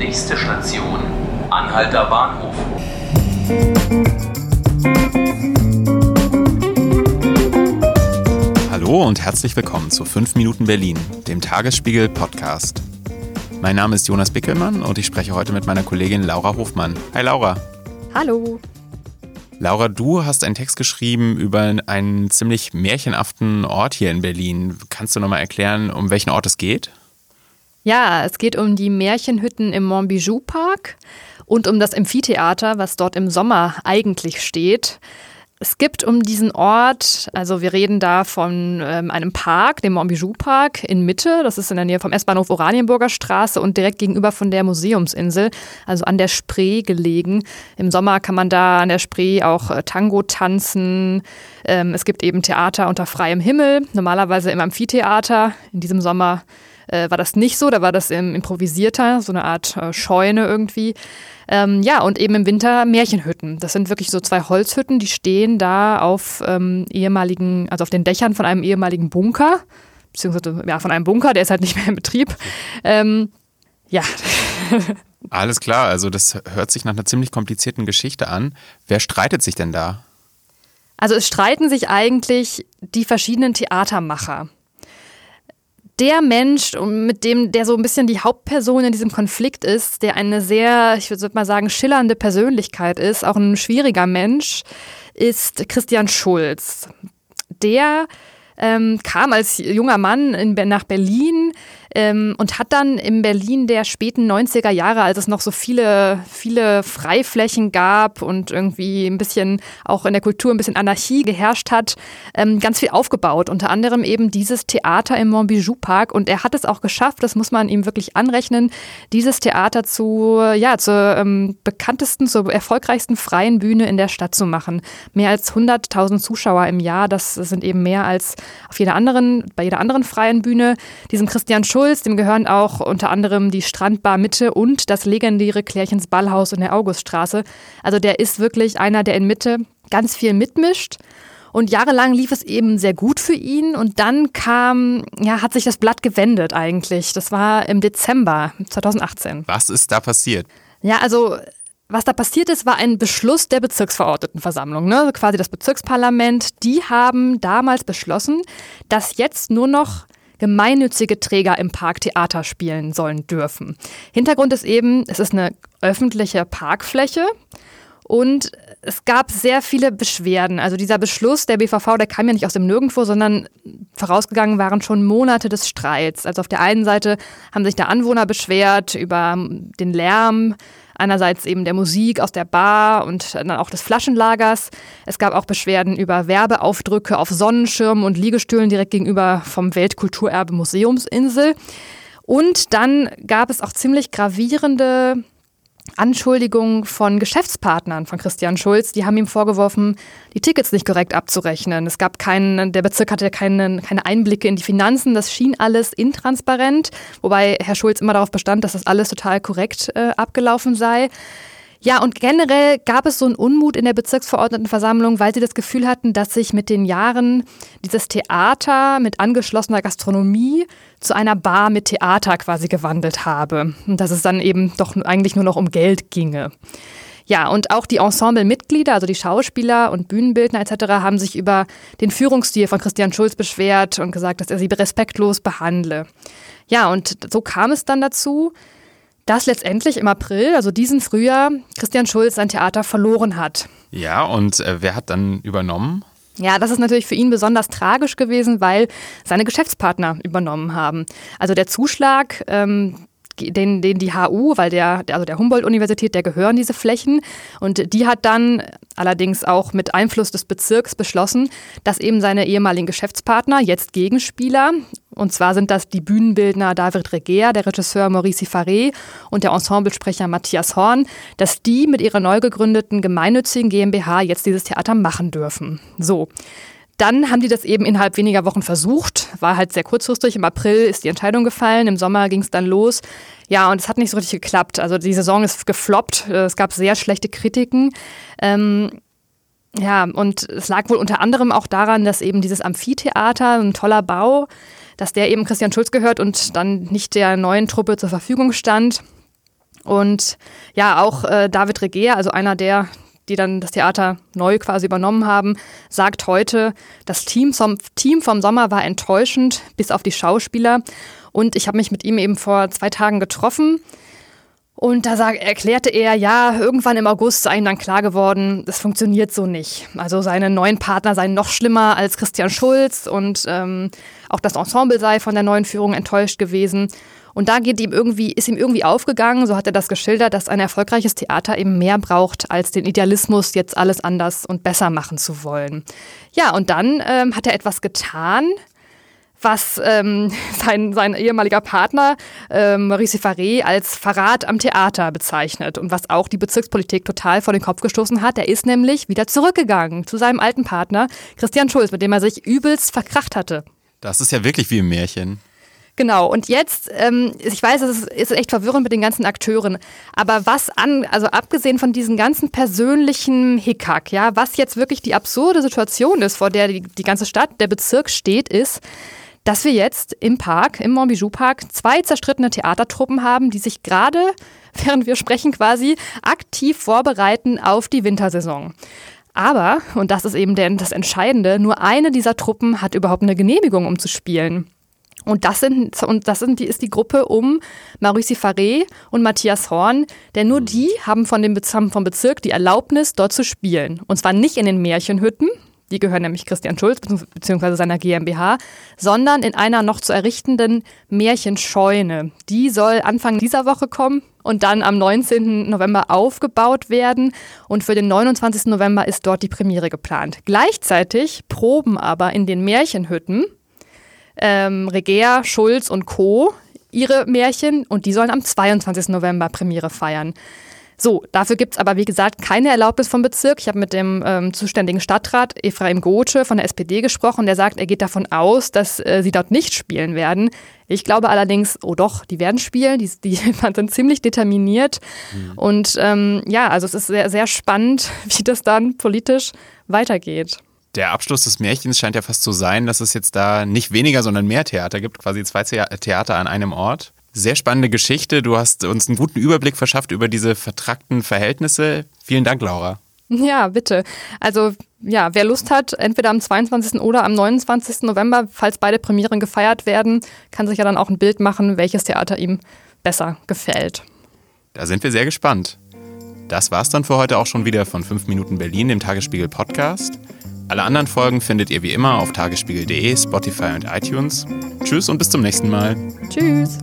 Nächste Station, Anhalter Bahnhof. Hallo und herzlich willkommen zu 5 Minuten Berlin, dem Tagesspiegel Podcast. Mein Name ist Jonas Bickelmann und ich spreche heute mit meiner Kollegin Laura Hofmann. Hi Laura. Hallo. Laura, du hast einen Text geschrieben über einen ziemlich märchenhaften Ort hier in Berlin. Kannst du nochmal erklären, um welchen Ort es geht? Ja, es geht um die Märchenhütten im Montbijou Park und um das Amphitheater, was dort im Sommer eigentlich steht. Es gibt um diesen Ort, also wir reden da von ähm, einem Park, dem Montbijou Park in Mitte, das ist in der Nähe vom S-Bahnhof Oranienburger Straße und direkt gegenüber von der Museumsinsel, also an der Spree gelegen. Im Sommer kann man da an der Spree auch äh, Tango tanzen. Ähm, es gibt eben Theater unter freiem Himmel, normalerweise im Amphitheater. In diesem Sommer äh, war das nicht so, da war das im improvisierter, so eine Art äh, Scheune irgendwie. Ähm, ja, und eben im Winter Märchenhütten. Das sind wirklich so zwei Holzhütten, die stehen da auf ähm, ehemaligen, also auf den Dächern von einem ehemaligen Bunker, beziehungsweise ja, von einem Bunker, der ist halt nicht mehr in Betrieb. Ähm, ja. Alles klar, also das hört sich nach einer ziemlich komplizierten Geschichte an. Wer streitet sich denn da? Also es streiten sich eigentlich die verschiedenen Theatermacher der Mensch, mit dem, der so ein bisschen die Hauptperson in diesem Konflikt ist, der eine sehr, ich würde mal sagen, schillernde Persönlichkeit ist, auch ein schwieriger Mensch, ist Christian Schulz. Der ähm, kam als junger Mann in, nach Berlin, ähm, und hat dann in Berlin der späten 90er Jahre, als es noch so viele, viele Freiflächen gab und irgendwie ein bisschen auch in der Kultur ein bisschen Anarchie geherrscht hat, ähm, ganz viel aufgebaut. Unter anderem eben dieses Theater im Montbijou Park. Und er hat es auch geschafft, das muss man ihm wirklich anrechnen, dieses Theater zu, ja, zur ähm, bekanntesten, zur erfolgreichsten freien Bühne in der Stadt zu machen. Mehr als 100.000 Zuschauer im Jahr, das sind eben mehr als auf jeder anderen, bei jeder anderen freien Bühne. Diesem Christian Schulz Schulz, dem gehören auch unter anderem die Strandbar Mitte und das legendäre Klärchens Ballhaus in der Auguststraße. Also der ist wirklich einer, der in Mitte ganz viel mitmischt. Und jahrelang lief es eben sehr gut für ihn. Und dann kam, ja, hat sich das Blatt gewendet eigentlich. Das war im Dezember 2018. Was ist da passiert? Ja, also was da passiert ist, war ein Beschluss der Bezirksverordnetenversammlung, ne? Also quasi das Bezirksparlament. Die haben damals beschlossen, dass jetzt nur noch gemeinnützige Träger im Park Theater spielen sollen dürfen. Hintergrund ist eben, es ist eine öffentliche Parkfläche und es gab sehr viele Beschwerden. Also dieser Beschluss der BVV, der kam ja nicht aus dem Nirgendwo, sondern vorausgegangen waren schon Monate des Streits. Also auf der einen Seite haben sich da Anwohner beschwert über den Lärm, Einerseits eben der Musik aus der Bar und dann auch des Flaschenlagers. Es gab auch Beschwerden über Werbeaufdrücke auf Sonnenschirmen und Liegestühlen direkt gegenüber vom Weltkulturerbe Museumsinsel. Und dann gab es auch ziemlich gravierende Anschuldigungen von Geschäftspartnern von Christian Schulz. Die haben ihm vorgeworfen, die Tickets nicht korrekt abzurechnen. Es gab keinen, der Bezirk hatte keinen, keine Einblicke in die Finanzen. Das schien alles intransparent, wobei Herr Schulz immer darauf bestand, dass das alles total korrekt äh, abgelaufen sei. Ja, und generell gab es so einen Unmut in der Bezirksverordnetenversammlung, weil sie das Gefühl hatten, dass sich mit den Jahren dieses Theater mit angeschlossener Gastronomie zu einer Bar mit Theater quasi gewandelt habe. Und dass es dann eben doch eigentlich nur noch um Geld ginge. Ja, und auch die Ensemblemitglieder, also die Schauspieler und Bühnenbildner etc., haben sich über den Führungsstil von Christian Schulz beschwert und gesagt, dass er sie respektlos behandle. Ja, und so kam es dann dazu, dass letztendlich im April, also diesen Frühjahr, Christian Schulz sein Theater verloren hat. Ja, und äh, wer hat dann übernommen? Ja, das ist natürlich für ihn besonders tragisch gewesen, weil seine Geschäftspartner übernommen haben. Also der Zuschlag, ähm, den, den die HU, weil der, also der Humboldt-Universität, der gehören diese Flächen. Und die hat dann allerdings auch mit Einfluss des Bezirks beschlossen, dass eben seine ehemaligen Geschäftspartner, jetzt Gegenspieler, und zwar sind das die Bühnenbildner David Reger, der Regisseur Maurice Faré und der Ensemblesprecher Matthias Horn, dass die mit ihrer neu gegründeten gemeinnützigen GmbH jetzt dieses Theater machen dürfen. So. Dann haben die das eben innerhalb weniger Wochen versucht. War halt sehr kurzfristig. Im April ist die Entscheidung gefallen. Im Sommer ging es dann los. Ja, und es hat nicht so richtig geklappt. Also die Saison ist gefloppt. Es gab sehr schlechte Kritiken. Ähm, ja, und es lag wohl unter anderem auch daran, dass eben dieses Amphitheater, ein toller Bau, dass der eben Christian Schulz gehört und dann nicht der neuen Truppe zur Verfügung stand. Und ja, auch äh, David Regeer, also einer der, die dann das Theater neu quasi übernommen haben, sagt heute, das Team vom, Team vom Sommer war enttäuschend, bis auf die Schauspieler. Und ich habe mich mit ihm eben vor zwei Tagen getroffen. Und da sag, erklärte er, ja, irgendwann im August sei ihm dann klar geworden, das funktioniert so nicht. Also seine neuen Partner seien noch schlimmer als Christian Schulz und ähm, auch das Ensemble sei von der neuen Führung enttäuscht gewesen. Und da geht ihm irgendwie, ist ihm irgendwie aufgegangen, so hat er das geschildert, dass ein erfolgreiches Theater eben mehr braucht als den Idealismus, jetzt alles anders und besser machen zu wollen. Ja, und dann ähm, hat er etwas getan, was ähm, sein, sein ehemaliger Partner ähm, Maurice Faré als Verrat am Theater bezeichnet und was auch die Bezirkspolitik total vor den Kopf gestoßen hat. Er ist nämlich wieder zurückgegangen zu seinem alten Partner Christian Schulz, mit dem er sich übelst verkracht hatte. Das ist ja wirklich wie im Märchen. Genau, und jetzt, ähm, ich weiß, es ist, echt verwirrend mit den ganzen Akteuren, aber was an, also abgesehen von diesen ganzen persönlichen Hickhack, ja, was jetzt wirklich die absurde Situation ist, vor der die, die ganze Stadt, der Bezirk steht, ist, dass wir jetzt im Park, im Montbijou Park, zwei zerstrittene Theatertruppen haben, die sich gerade, während wir sprechen quasi, aktiv vorbereiten auf die Wintersaison. Aber, und das ist eben der, das Entscheidende, nur eine dieser Truppen hat überhaupt eine Genehmigung, um zu spielen. Und das, sind, und das sind die, ist die Gruppe um Maurice Faré und Matthias Horn, denn nur die haben von dem vom Bezirk die Erlaubnis, dort zu spielen. Und zwar nicht in den Märchenhütten, die gehören nämlich Christian Schulz bzw. seiner GmbH, sondern in einer noch zu errichtenden Märchenscheune. Die soll Anfang dieser Woche kommen und dann am 19. November aufgebaut werden. Und für den 29. November ist dort die Premiere geplant. Gleichzeitig proben aber in den Märchenhütten ähm, Regea, Schulz und Co. ihre Märchen und die sollen am 22. November Premiere feiern. So, dafür gibt es aber, wie gesagt, keine Erlaubnis vom Bezirk. Ich habe mit dem ähm, zuständigen Stadtrat Ephraim Gothe von der SPD gesprochen. Der sagt, er geht davon aus, dass äh, sie dort nicht spielen werden. Ich glaube allerdings, oh doch, die werden spielen. Die, die sind ziemlich determiniert. Mhm. Und ähm, ja, also es ist sehr, sehr spannend, wie das dann politisch weitergeht. Der Abschluss des Märchens scheint ja fast zu sein, dass es jetzt da nicht weniger, sondern mehr Theater gibt, quasi zwei Theater an einem Ort. Sehr spannende Geschichte. Du hast uns einen guten Überblick verschafft über diese vertrackten Verhältnisse. Vielen Dank, Laura. Ja, bitte. Also ja, wer Lust hat, entweder am 22. oder am 29. November, falls beide Premieren gefeiert werden, kann sich ja dann auch ein Bild machen, welches Theater ihm besser gefällt. Da sind wir sehr gespannt. Das war's dann für heute auch schon wieder von 5 Minuten Berlin, dem Tagesspiegel Podcast. Alle anderen Folgen findet ihr wie immer auf tagesspiegel.de, Spotify und iTunes. Tschüss und bis zum nächsten Mal. Tschüss.